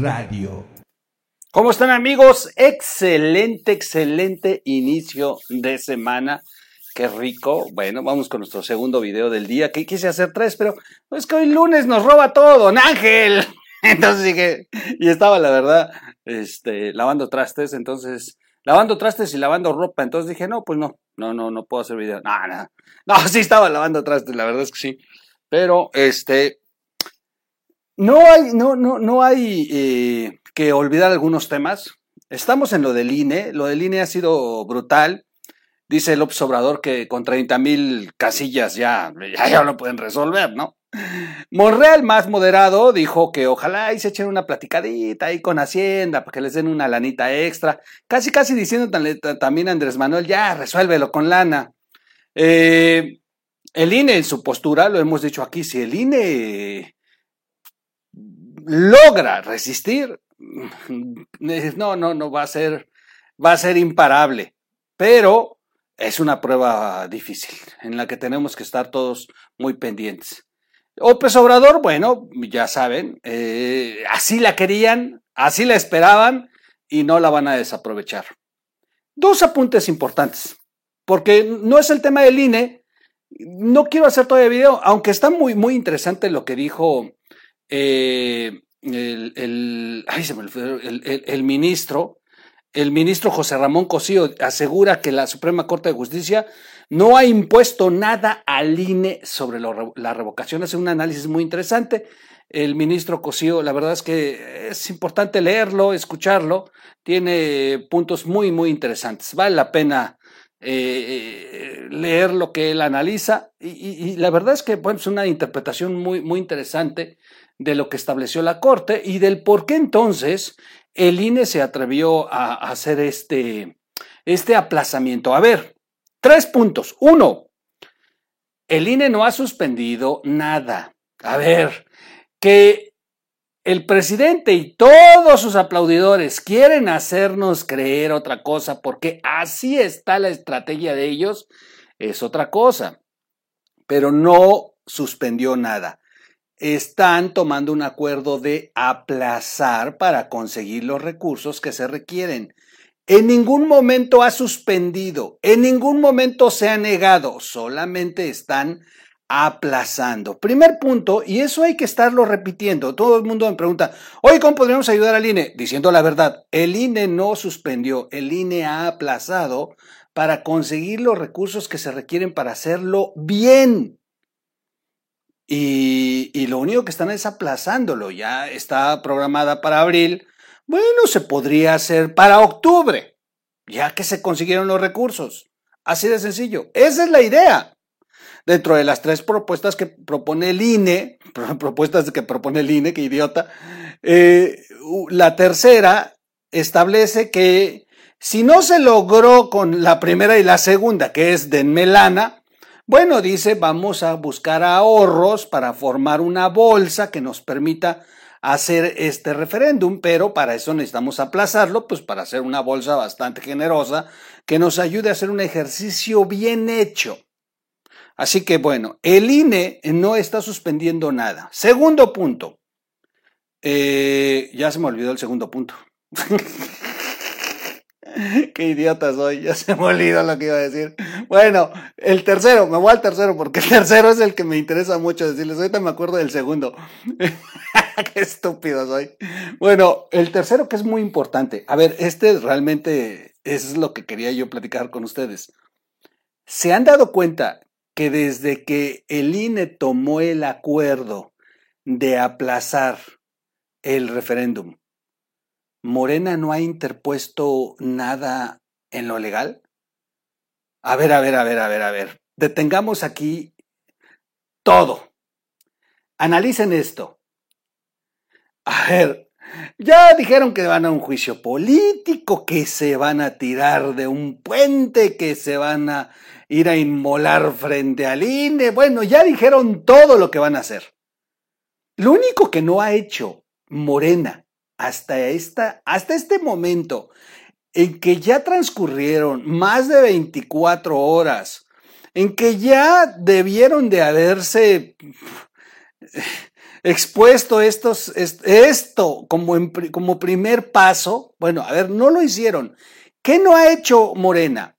Radio. ¿Cómo están amigos? Excelente, excelente inicio de semana. Qué rico. Bueno, vamos con nuestro segundo video del día. Que quise hacer tres, pero es que hoy lunes nos roba todo, don Ángel. Entonces dije, y estaba la verdad, este, lavando trastes, entonces, lavando trastes y lavando ropa. Entonces dije, no, pues no, no, no, no puedo hacer video. No, no, no, sí estaba lavando trastes, la verdad es que sí. Pero, este, no hay, no, no, no hay eh, que olvidar algunos temas. Estamos en lo del INE. Lo del INE ha sido brutal. Dice el Obrador que con 30 mil casillas ya, ya, lo pueden resolver, ¿no? Monreal, más moderado, dijo que ojalá y se echen una platicadita ahí con Hacienda para que les den una lanita extra. Casi, casi diciendo también Andrés Manuel, ya, resuélvelo con lana. Eh, el INE en su postura, lo hemos dicho aquí, si el INE logra resistir, no, no, no, va a ser, va a ser imparable. Pero es una prueba difícil en la que tenemos que estar todos muy pendientes. López Obrador, bueno, ya saben, eh, así la querían, así la esperaban y no la van a desaprovechar. Dos apuntes importantes, porque no es el tema del INE, no quiero hacer el video, aunque está muy, muy interesante lo que dijo eh, el, el, el, ministro, el ministro José Ramón Cosío asegura que la Suprema Corte de Justicia no ha impuesto nada al INE sobre la revocación. Es un análisis muy interesante. El ministro Cosío, la verdad es que es importante leerlo, escucharlo. Tiene puntos muy, muy interesantes. Vale la pena eh, leer lo que él analiza. Y, la verdad es que bueno, es una interpretación muy, muy interesante de lo que estableció la Corte y del por qué entonces el INE se atrevió a, hacer este, este aplazamiento. A ver, tres puntos. Uno, el INE no ha suspendido nada. A ver, que el presidente y todos sus aplaudidores quieren hacernos creer otra cosa porque así está la estrategia de ellos, es otra cosa. Pero no suspendió nada están tomando un acuerdo de aplazar para conseguir los recursos que se requieren. En ningún momento ha suspendido, en ningún momento se ha negado, solamente están aplazando. Primer punto, y eso hay que estarlo repitiendo. Todo el mundo me pregunta, oye, ¿cómo podríamos ayudar al INE? Diciendo la verdad, el INE no suspendió, el INE ha aplazado para conseguir los recursos que se requieren para hacerlo bien. Y, lo único que están es aplazándolo. Ya está programada para abril. Bueno, se podría hacer para octubre, ya que se consiguieron los recursos. Así de sencillo. Esa es la idea. Dentro de las tres propuestas que propone el INE, propuestas que propone el INE, que idiota, eh, la tercera establece que si no se logró con la primera y la segunda, que es de melana, bueno, dice, vamos a buscar ahorros para formar una bolsa que nos permita hacer este referéndum, pero para eso necesitamos aplazarlo, pues para hacer una bolsa bastante generosa que nos ayude a hacer un ejercicio bien hecho. Así que bueno, el INE no está suspendiendo nada. Segundo punto. Eh, ya se me olvidó el segundo punto. Qué idiota soy, ya se me olvidó lo que iba a decir. Bueno, el tercero, me voy al tercero porque el tercero es el que me interesa mucho decirles. Ahorita me acuerdo del segundo. Qué estúpido soy. Bueno, el tercero que es muy importante. A ver, este realmente es lo que quería yo platicar con ustedes. ¿Se han dado cuenta que desde que el INE tomó el acuerdo de aplazar el referéndum, Morena no ha interpuesto nada en lo legal? A ver, a ver, a ver, a ver, a ver. Detengamos aquí todo. Analicen esto. A ver, ya dijeron que van a un juicio político, que se van a tirar de un puente, que se van a ir a inmolar frente al INE. Bueno, ya dijeron todo lo que van a hacer. Lo único que no ha hecho Morena hasta, esta, hasta este momento en que ya transcurrieron más de 24 horas, en que ya debieron de haberse expuesto estos, esto como, como primer paso, bueno, a ver, no lo hicieron. ¿Qué no ha hecho Morena?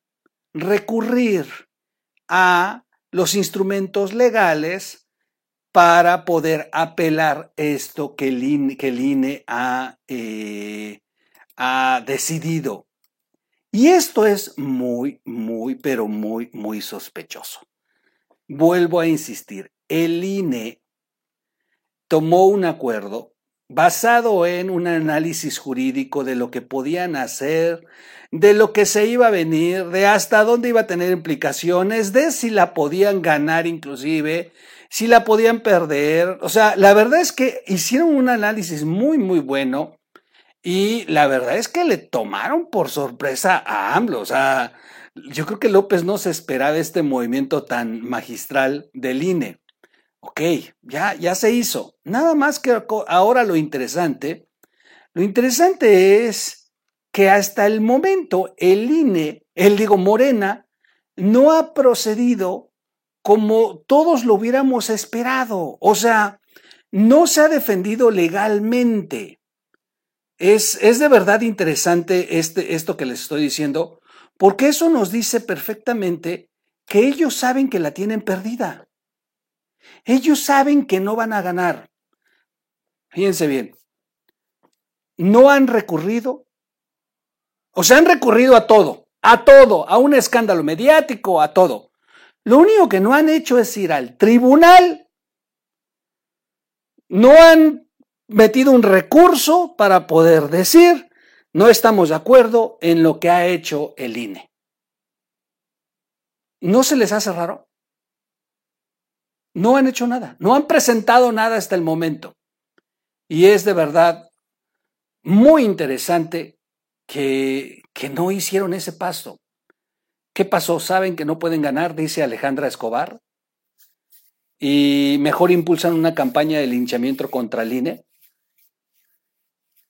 Recurrir a los instrumentos legales para poder apelar esto que el INE, ha, eh, ha decidido. Y esto es muy, muy, pero muy, muy sospechoso. Vuelvo a insistir, el INE tomó un acuerdo basado en un análisis jurídico de lo que podían hacer, de lo que se iba a venir, de hasta dónde iba a tener implicaciones, de si la podían ganar inclusive, si la podían perder. O sea, la verdad es que hicieron un análisis muy, muy bueno y la verdad es que le tomaron por sorpresa a AMLO. O sea, yo creo que López no se esperaba este movimiento tan magistral del INE. Ok, ya, ya se hizo. Nada más que ahora lo interesante, lo interesante es que hasta el momento el INE, el digo Morena, no ha procedido como todos lo hubiéramos esperado. O sea, no se ha defendido legalmente. Es, es de verdad interesante este, esto que les estoy diciendo, porque eso nos dice perfectamente que ellos saben que la tienen perdida. Ellos saben que no van a ganar. Fíjense bien, no han recurrido, o sea, han recurrido a todo, a todo, a un escándalo mediático, a todo. Lo único que no han hecho es ir al tribunal. No han metido un recurso para poder decir no estamos de acuerdo en lo que ha hecho el INE. ¿No se les hace raro? No han hecho nada, no han presentado nada hasta el momento. Y es de verdad muy interesante que, que no hicieron ese paso. ¿Qué pasó? ¿Saben que no pueden ganar? Dice Alejandra Escobar. Y mejor impulsan una campaña de linchamiento contra el INE.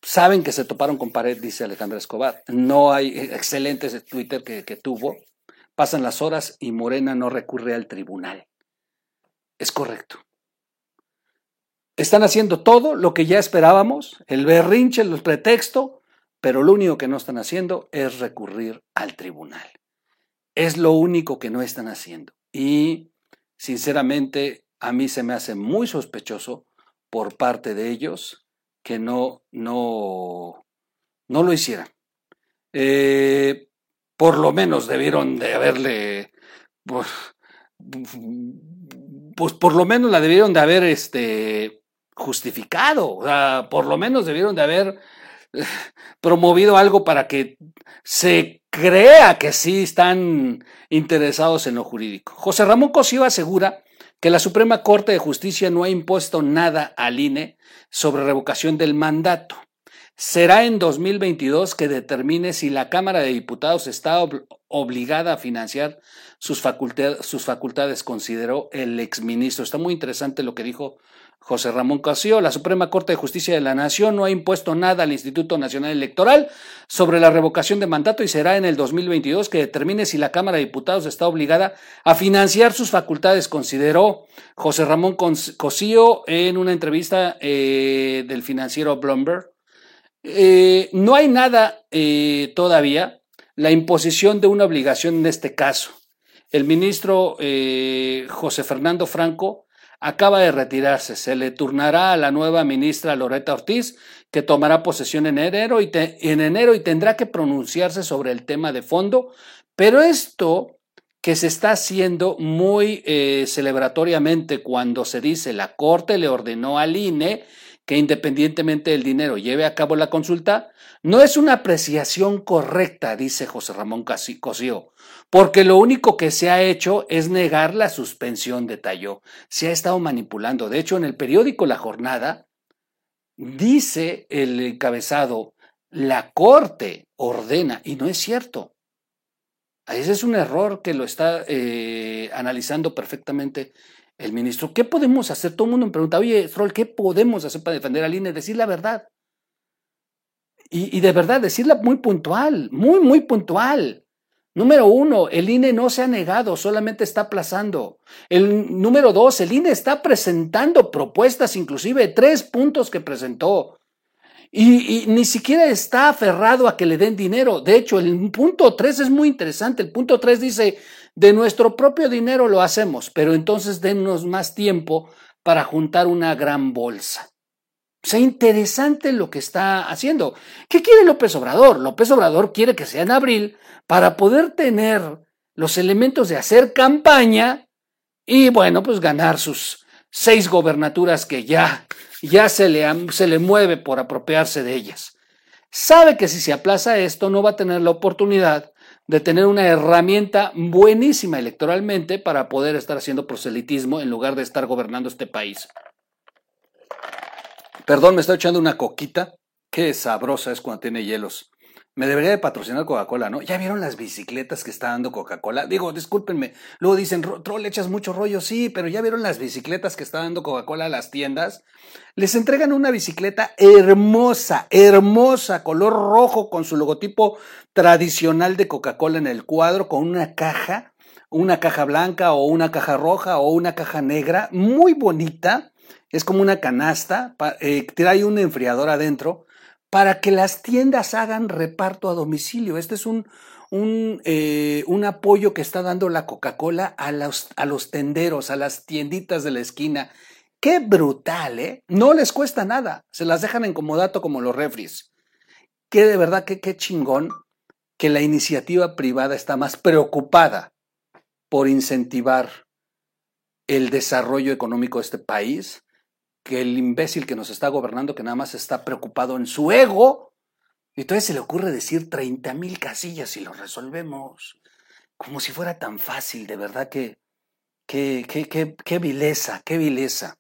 Saben que se toparon con pared, dice Alejandra Escobar. No hay excelentes Twitter que, que tuvo. Pasan las horas y Morena no recurre al tribunal. Es correcto. Están haciendo todo lo que ya esperábamos, el berrinche, el pretexto, pero lo único que no están haciendo es recurrir al tribunal. Es lo único que no están haciendo. Y sinceramente a mí se me hace muy sospechoso por parte de ellos que no, no, no lo hicieran. Eh, por lo menos debieron de haberle, pues, pues, por lo menos la debieron de haber este, justificado, o sea, por lo menos debieron de haber eh, promovido algo para que se crea que sí están interesados en lo jurídico. José Ramón Cosío asegura que la Suprema Corte de Justicia no ha impuesto nada al INE sobre revocación del mandato. Será en 2022 que determine si la Cámara de Diputados está obligada a financiar sus, sus facultades, consideró el exministro. Está muy interesante lo que dijo José Ramón Casio, la Suprema Corte de Justicia de la Nación no ha impuesto nada al Instituto Nacional Electoral sobre la revocación de mandato y será en el 2022 que determine si la Cámara de Diputados está obligada a financiar sus facultades, consideró José Ramón Cosío en una entrevista eh, del financiero Bloomberg. Eh, no hay nada eh, todavía, la imposición de una obligación en este caso. El ministro José Fernando Franco acaba de retirarse. Se le turnará a la nueva ministra Loreta Ortiz, que tomará posesión en enero y, en enero y tendrá que pronunciarse sobre el tema de fondo. Pero esto que se está haciendo muy eh, celebratoriamente cuando se dice la Corte le ordenó al INE que independientemente del dinero lleve a cabo la consulta, no es una apreciación correcta, dice José Ramón Cosío, porque lo único que se ha hecho es negar la suspensión, detalló. Se ha estado manipulando. De hecho, en el periódico La Jornada dice el encabezado, la Corte ordena, y no es cierto. Ese es un error que lo está eh, analizando perfectamente el ministro. ¿Qué podemos hacer? Todo el mundo me pregunta, oye, Stroll, ¿qué podemos hacer para defender al INE? Decir la verdad. Y, y, de verdad, decirla muy puntual, muy, muy puntual. Número uno, el INE no se ha negado, solamente está aplazando. El número dos, el INE está presentando propuestas, inclusive tres puntos que presentó. Y, ni siquiera está aferrado a que le den dinero. De hecho, el punto tres es muy interesante. El punto tres dice, de nuestro propio dinero lo hacemos, pero entonces dennos más tiempo para juntar una gran bolsa. O sea, interesante lo que está haciendo. ¿Qué quiere López Obrador? López Obrador quiere que sea en abril para poder tener los elementos de hacer campaña y, bueno, pues ganar sus seis gobernaturas que ya, ya se, le, se le mueve por apropiarse de ellas. Sabe que si se aplaza esto no va a tener la oportunidad de tener una herramienta buenísima electoralmente para poder estar haciendo proselitismo en lugar de estar gobernando este país. Perdón, me estoy echando una coquita. Qué sabrosa es cuando tiene hielos. Me debería de patrocinar Coca-Cola, ¿no? ¿Ya vieron las bicicletas que está dando Coca-Cola? Digo, discúlpenme. Luego dicen, troll, echas mucho rollo. Sí, pero ¿ya vieron las bicicletas que está dando Coca-Cola a las tiendas? Les entregan una bicicleta hermosa, hermosa, color rojo, con su logotipo tradicional de Coca-Cola en el cuadro, con una caja, una caja blanca o una caja roja o una caja negra, muy bonita. Es como una canasta, eh, trae un enfriador adentro para que las tiendas hagan reparto a domicilio. Este es un, un, eh, un apoyo que está dando la Coca-Cola a los, a los tenderos, a las tienditas de la esquina. Qué brutal, ¿eh? No les cuesta nada. Se las dejan en comodato como los refris. Qué de verdad, qué, qué chingón que la iniciativa privada está más preocupada por incentivar el desarrollo económico de este país que el imbécil que nos está gobernando, que nada más está preocupado en su ego, y entonces se le ocurre decir 30 mil casillas y lo resolvemos. Como si fuera tan fácil, de verdad que, qué, qué, qué vileza, qué vileza.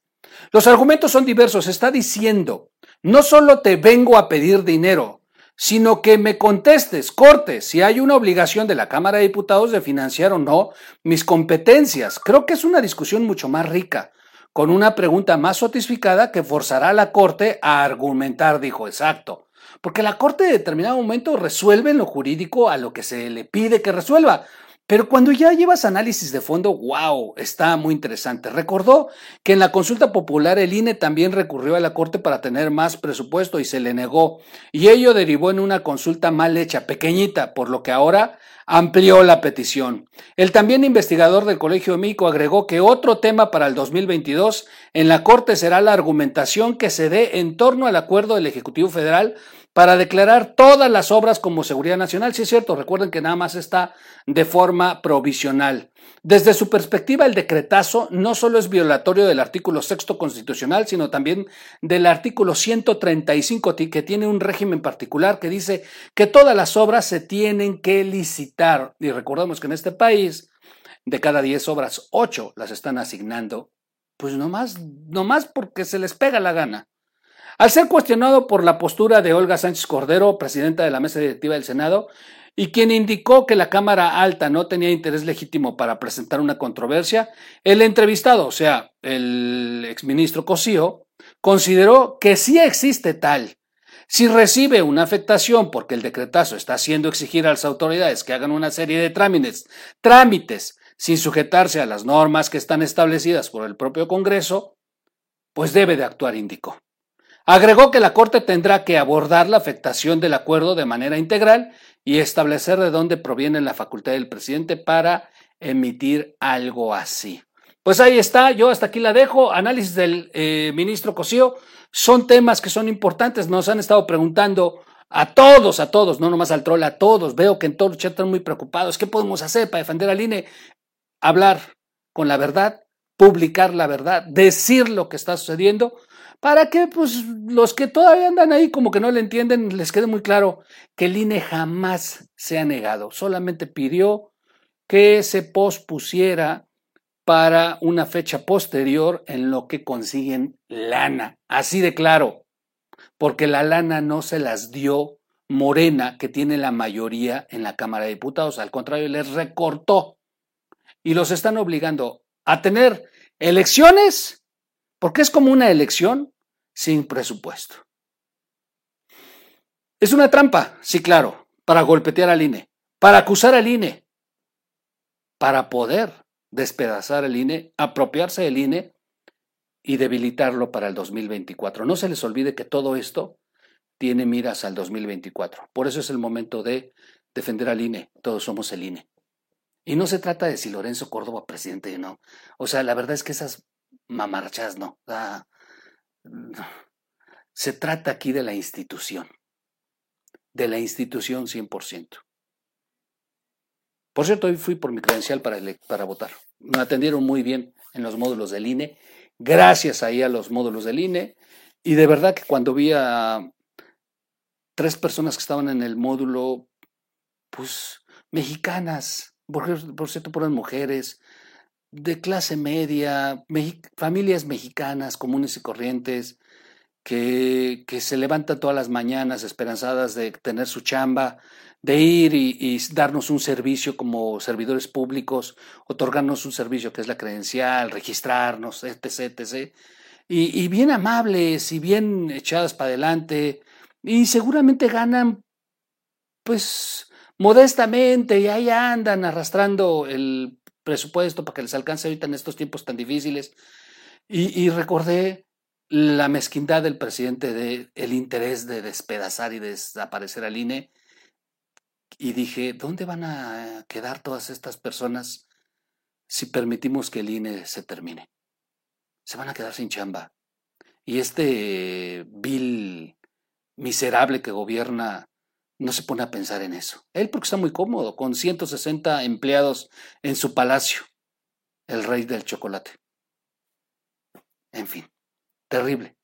Los argumentos son diversos. Está diciendo, no solo te vengo a pedir dinero, sino que me contestes, corte, si hay una obligación de la Cámara de Diputados de financiar o no mis competencias. Creo que es una discusión mucho más rica con una pregunta más sotificada que forzará a la Corte a argumentar, dijo exacto. Porque la Corte en determinado momento resuelve en lo jurídico a lo que se le pide que resuelva. Pero cuando ya llevas análisis de fondo, wow, está muy interesante. Recordó que en la consulta popular el INE también recurrió a la Corte para tener más presupuesto y se le negó. Y ello derivó en una consulta mal hecha, pequeñita, por lo que ahora amplió la petición. El también investigador del Colegio de México agregó que otro tema para el 2022 en la Corte será la argumentación que se dé en torno al acuerdo del Ejecutivo Federal para declarar todas las obras como seguridad nacional. Sí es cierto, recuerden que nada más está de forma provisional. Desde su perspectiva, el decretazo no solo es violatorio del artículo sexto constitucional, sino también del artículo 135, que tiene un régimen particular que dice que todas las obras se tienen que licitar. Y recordemos que en este país, de cada 10 obras, 8 las están asignando, pues nomás, nomás porque se les pega la gana. Al ser cuestionado por la postura de Olga Sánchez Cordero, presidenta de la mesa directiva del Senado, y quien indicó que la Cámara Alta no tenía interés legítimo para presentar una controversia, el entrevistado, o sea, el exministro Cosío, consideró que sí existe tal. Si recibe una afectación porque el decretazo está haciendo exigir a las autoridades que hagan una serie de trámites, trámites sin sujetarse a las normas que están establecidas por el propio Congreso, pues debe de actuar, indicó. Agregó que la Corte tendrá que abordar la afectación del acuerdo de manera integral y establecer de dónde proviene la facultad del presidente para emitir algo así. Pues ahí está, yo hasta aquí la dejo. Análisis del eh, ministro Cosío. Son temas que son importantes, nos han estado preguntando a todos, a todos, no nomás al troll, a todos. Veo que en todos los están muy preocupados. ¿Qué podemos hacer para defender al INE? Hablar con la verdad, publicar la verdad, decir lo que está sucediendo para que pues los que todavía andan ahí como que no le entienden les quede muy claro que el INE jamás se ha negado, solamente pidió que se pospusiera para una fecha posterior en lo que consiguen lana, así de claro, porque la lana no se las dio Morena, que tiene la mayoría en la Cámara de Diputados, al contrario, les recortó y los están obligando a tener elecciones porque es como una elección sin presupuesto. Es una trampa, sí, claro, para golpetear al INE, para acusar al INE, para poder despedazar el INE, apropiarse del INE y debilitarlo para el 2024. No se les olvide que todo esto tiene miras al 2024. Por eso es el momento de defender al INE. Todos somos el INE. Y no se trata de si Lorenzo Córdoba presidente o no. O sea, la verdad es que esas mamarchas no. Se trata aquí de la institución. De la institución 100%. Por cierto, hoy fui por mi credencial para, para votar. Me atendieron muy bien en los módulos del INE, gracias ahí a los módulos del INE. Y de verdad que cuando vi a tres personas que estaban en el módulo, pues mexicanas, por, por cierto, por las mujeres, de clase media, familias mexicanas comunes y corrientes, que, que, se levantan todas las mañanas esperanzadas de tener su chamba, de ir y, darnos un servicio como servidores públicos, otorgarnos un servicio que es la credencial, registrarnos, etc., etc. Y, y bien amables y bien echadas para adelante, y seguramente ganan, pues, modestamente, y ahí andan arrastrando el presupuesto para que les alcance ahorita en estos tiempos tan difíciles. Y, recordé la mezquindad del presidente de el interés de despedazar y desaparecer al INE y dije, ¿dónde van a quedar todas estas personas si permitimos que el INE se termine? Se van a quedar sin chamba. Y este vil miserable que gobierna no se pone a pensar en eso. Él porque está muy cómodo, con 160 empleados en su palacio, el rey del chocolate. En fin, terrible,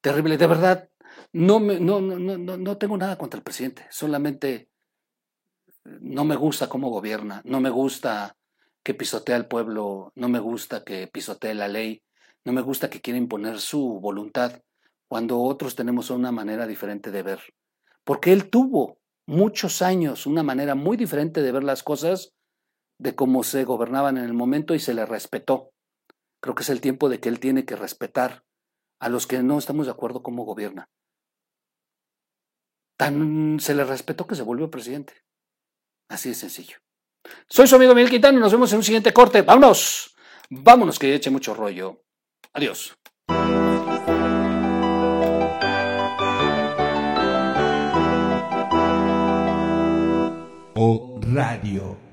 terrible. De verdad, no, me, no, no, no, no tengo nada contra el presidente, solamente no me gusta cómo gobierna, no me gusta que pisotea al pueblo, no me gusta que pisotee la ley, no me gusta que quiera imponer su voluntad cuando otros tenemos una manera diferente de ver. Porque él tuvo muchos años una manera muy diferente de ver las cosas de cómo se gobernaban en el momento y se le respetó. Creo que es el tiempo de que él tiene que respetar a los que no estamos de acuerdo cómo gobierna. Tan se le respetó que se volvió presidente. Así de sencillo. Soy su amigo Miguel Quintana y nos vemos en un siguiente corte. Vámonos. Vámonos que eche mucho rollo. Adiós. Radio.